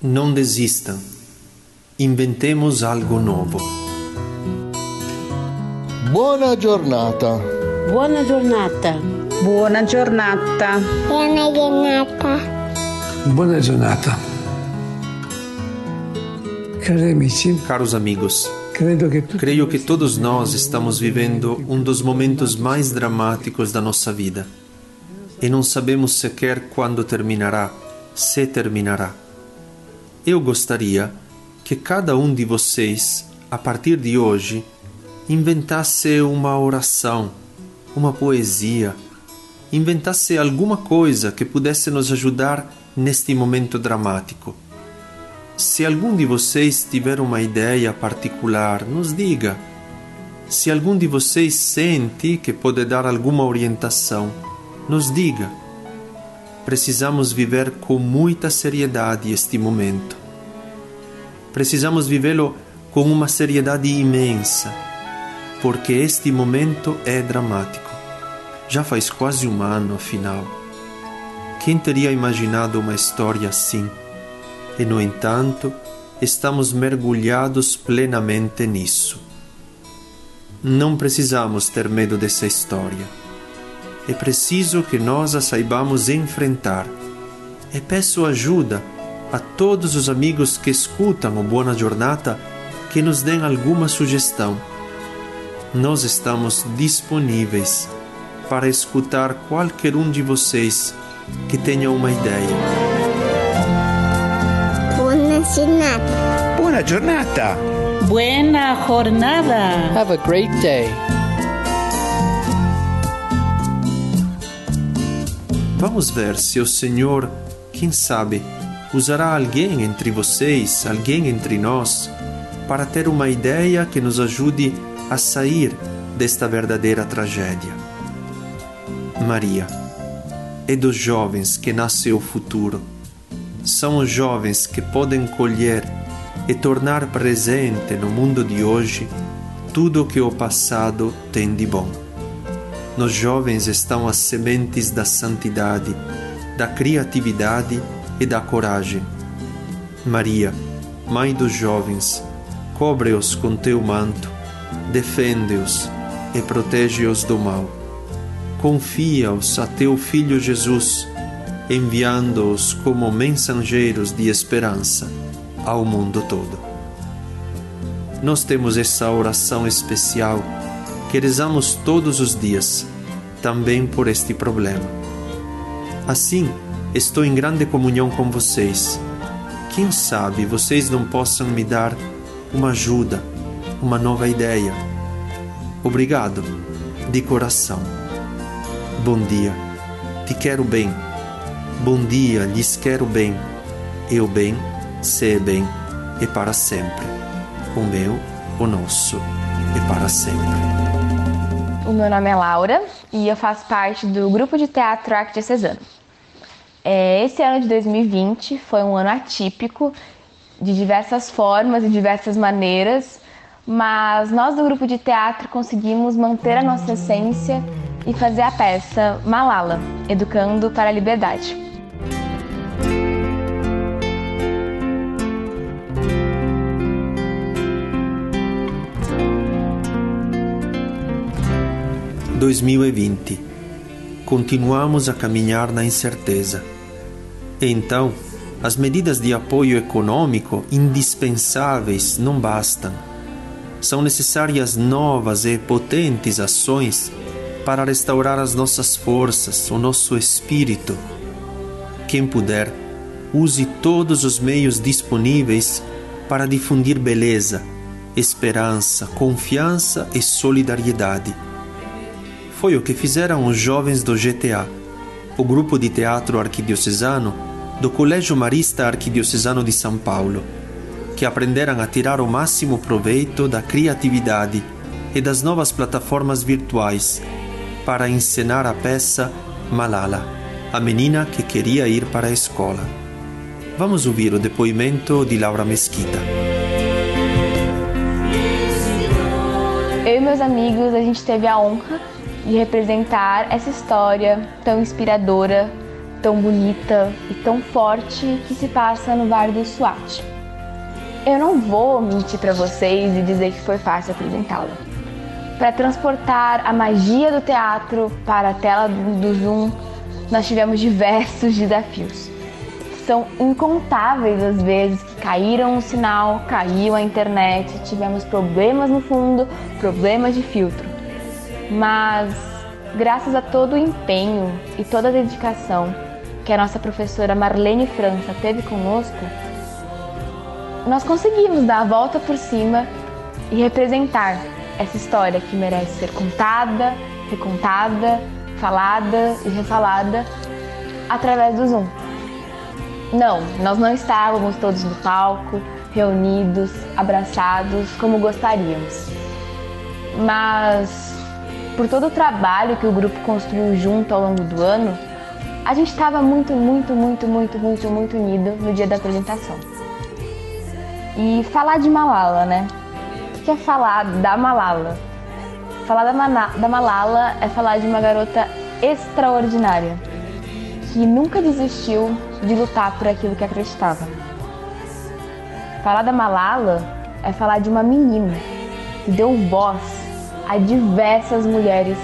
Não desistam. Inventemos algo novo. Buona giornata. Buona giornata. Buona giornata. Buona giornata. Buona giornata. Cari amici, Caros amigos, credo che tutti creio que todos nós estamos vivendo um dos momentos mais dramáticos da nossa vida e não sabemos sequer quando terminará, se terminará. Eu gostaria que cada um de vocês, a partir de hoje, inventasse uma oração, uma poesia, inventasse alguma coisa que pudesse nos ajudar neste momento dramático. Se algum de vocês tiver uma ideia particular, nos diga. Se algum de vocês sente que pode dar alguma orientação, nos diga. Precisamos viver com muita seriedade este momento. Precisamos vivê-lo com uma seriedade imensa, porque este momento é dramático. Já faz quase um ano, afinal. Quem teria imaginado uma história assim? E, no entanto, estamos mergulhados plenamente nisso. Não precisamos ter medo dessa história. É preciso que nós a saibamos enfrentar. E peço ajuda a todos os amigos que escutam o Buona Giornata que nos deem alguma sugestão. Nós estamos disponíveis para escutar qualquer um de vocês que tenha uma ideia. Buona giornata. Buona giornata. Buena jornada. Have a great day. Vamos ver se o Senhor, quem sabe, usará alguém entre vocês, alguém entre nós, para ter uma ideia que nos ajude a sair desta verdadeira tragédia. Maria, é dos jovens que nasce o futuro. São os jovens que podem colher e tornar presente no mundo de hoje tudo o que o passado tem de bom. Nos jovens estão as sementes da santidade, da criatividade e da coragem. Maria, Mãe dos jovens, cobre-os com teu manto, defende-os e protege-os do mal. Confia-os a teu Filho Jesus, enviando-os como mensageiros de esperança ao mundo todo. Nós temos essa oração especial que rezamos todos os dias, também por este problema. Assim, estou em grande comunhão com vocês. Quem sabe vocês não possam me dar uma ajuda, uma nova ideia. Obrigado, de coração. Bom dia, te quero bem. Bom dia, lhes quero bem. Eu bem, se bem e para sempre. O meu, o nosso e para sempre. Meu nome é Laura e eu faço parte do grupo de teatro arquidiocesano. É, esse ano de 2020 foi um ano atípico, de diversas formas e diversas maneiras, mas nós do grupo de teatro conseguimos manter a nossa essência e fazer a peça Malala, Educando para a Liberdade. 2020. Continuamos a caminhar na incerteza. Então, as medidas de apoio econômico indispensáveis não bastam. São necessárias novas e potentes ações para restaurar as nossas forças, o nosso espírito. Quem puder, use todos os meios disponíveis para difundir beleza, esperança, confiança e solidariedade. Foi o que fizeram os jovens do GTA, o grupo de teatro arquidiocesano do Colégio Marista Arquidiocesano de São Paulo, que aprenderam a tirar o máximo proveito da criatividade e das novas plataformas virtuais para encenar a peça Malala, a menina que queria ir para a escola. Vamos ouvir o depoimento de Laura Mesquita. Eu e meus amigos, a gente teve a honra de representar essa história tão inspiradora, tão bonita e tão forte que se passa no Vale do Swat. Eu não vou mentir para vocês e dizer que foi fácil apresentá-la. Para transportar a magia do teatro para a tela do Zoom, nós tivemos diversos desafios. São incontáveis as vezes que caíram o sinal, caiu a internet, tivemos problemas no fundo, problemas de filtro. Mas, graças a todo o empenho e toda a dedicação que a nossa professora Marlene França teve conosco, nós conseguimos dar a volta por cima e representar essa história que merece ser contada, recontada, falada e refalada através do Zoom. Não, nós não estávamos todos no palco, reunidos, abraçados como gostaríamos. Mas por todo o trabalho que o grupo construiu junto ao longo do ano, a gente estava muito, muito, muito, muito, muito, muito unido no dia da apresentação. E falar de Malala, né? O que é falar da Malala? Falar da, Mana da Malala é falar de uma garota extraordinária que nunca desistiu de lutar por aquilo que acreditava. Falar da Malala é falar de uma menina que deu voz a diversas mulheres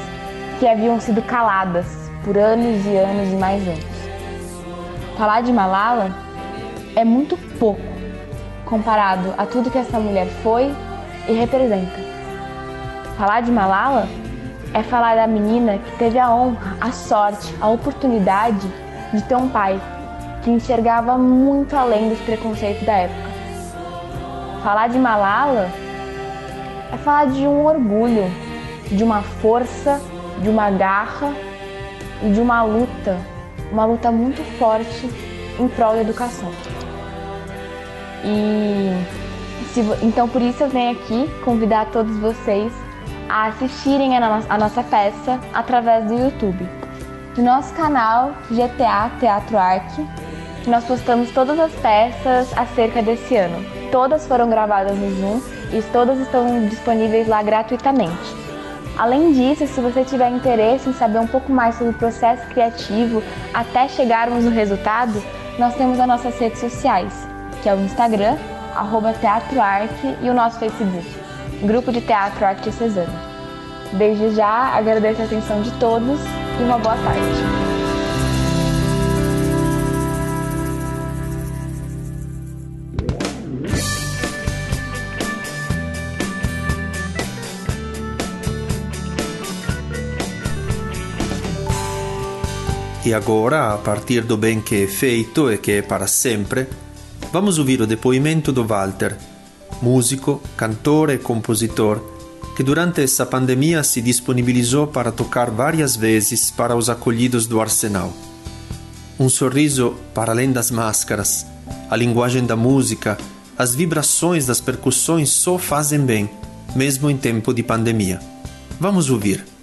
que haviam sido caladas por anos e anos e mais anos. Falar de Malala é muito pouco comparado a tudo que essa mulher foi e representa. Falar de Malala é falar da menina que teve a honra, a sorte, a oportunidade de ter um pai que enxergava muito além dos preconceitos da época. Falar de Malala é falar de um orgulho, de uma força, de uma garra e de uma luta, uma luta muito forte em prol da educação. E se, então por isso eu venho aqui convidar todos vocês a assistirem a, no, a nossa peça através do YouTube. No nosso canal GTA Teatro Arte, nós postamos todas as peças acerca desse ano. Todas foram gravadas no Zoom e todas estão disponíveis lá gratuitamente. Além disso, se você tiver interesse em saber um pouco mais sobre o processo criativo até chegarmos no resultado, nós temos as nossas redes sociais, que é o Instagram, arroba Teatro Arte e o nosso Facebook, Grupo de Teatro Arte Cesano. Desde já agradeço a atenção de todos e uma boa tarde. E agora, a partir do bem que é feito e que é para sempre, vamos ouvir o depoimento do Walter, músico, cantor e compositor, que durante essa pandemia se disponibilizou para tocar várias vezes para os acolhidos do Arsenal. Um sorriso para além das máscaras, a linguagem da música, as vibrações das percussões só fazem bem, mesmo em tempo de pandemia. Vamos ouvir.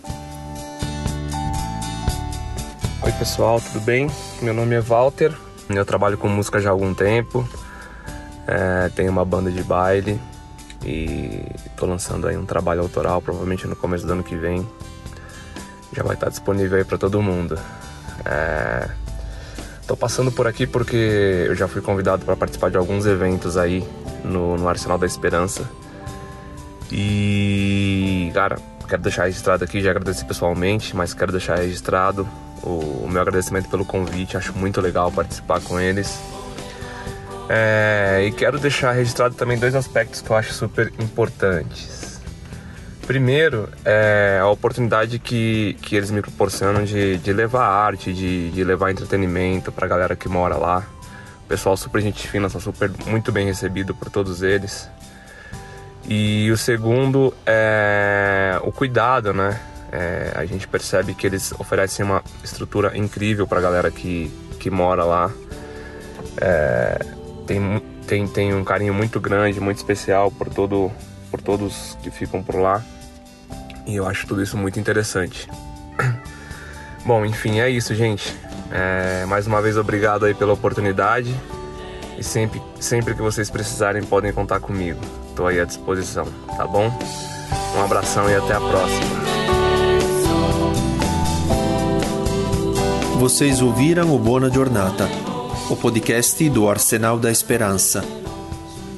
Oi pessoal, tudo bem? Meu nome é Walter, eu trabalho com música já há algum tempo, é, tenho uma banda de baile e estou lançando aí um trabalho autoral, provavelmente no começo do ano que vem. Já vai estar disponível aí para todo mundo. Estou é, passando por aqui porque eu já fui convidado para participar de alguns eventos aí no, no Arsenal da Esperança. E, cara, quero deixar registrado aqui, já agradeci pessoalmente, mas quero deixar registrado o, meu agradecimento pelo convite, acho muito legal participar com eles. É, e quero deixar registrado também dois aspectos que eu acho super importantes. Primeiro, é a oportunidade que, que eles me proporcionam de, de levar arte, de, de levar entretenimento para a galera que mora lá. O pessoal super gente fina, sou super muito bem recebido por todos eles. E o segundo é o cuidado, né? É, a gente percebe que eles oferecem uma estrutura incrível para a galera que, que mora lá. É, tem, tem, tem um carinho muito grande, muito especial por, todo, por todos que ficam por lá. E eu acho tudo isso muito interessante. Bom, enfim, é isso, gente. É, mais uma vez, obrigado aí pela oportunidade. E sempre, sempre que vocês precisarem, podem contar comigo. Estou aí à disposição, tá bom? Um abração e até a próxima. Vocês ouviram o Buona Giornata, o podcast do Arsenal da Esperança.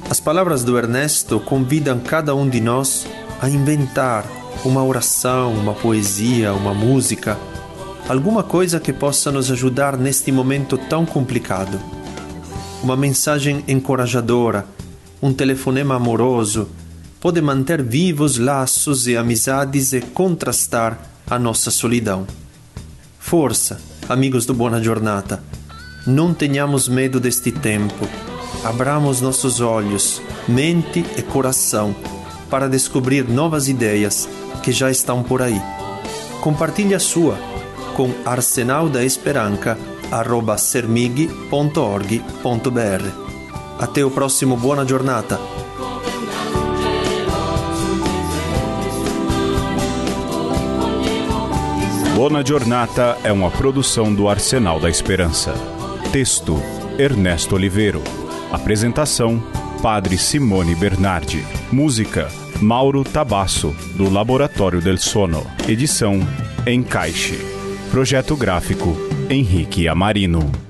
As palavras do Ernesto convidam cada um de nós a inventar uma oração, uma poesia, uma música, alguma coisa que possa nos ajudar neste momento tão complicado. Uma mensagem encorajadora, um telefonema amoroso, pode manter vivos laços e amizades e contrastar a nossa solidão. Força, amigos do Buona Giornata, não tenhamos medo deste tempo. Abramos nossos olhos, mente e coração para descobrir novas ideias que já estão por aí. Compartilhe a sua com arsenaldaesperanca.sermig.org.br. Até o próximo Buona Giornata! Buona Giornata é uma produção do Arsenal da Esperança. Texto: Ernesto Oliveiro. Apresentação: Padre Simone Bernardi. Música: Mauro Tabasso, do Laboratório del Sono. Edição: Encaixe. Projeto gráfico: Henrique Amarino.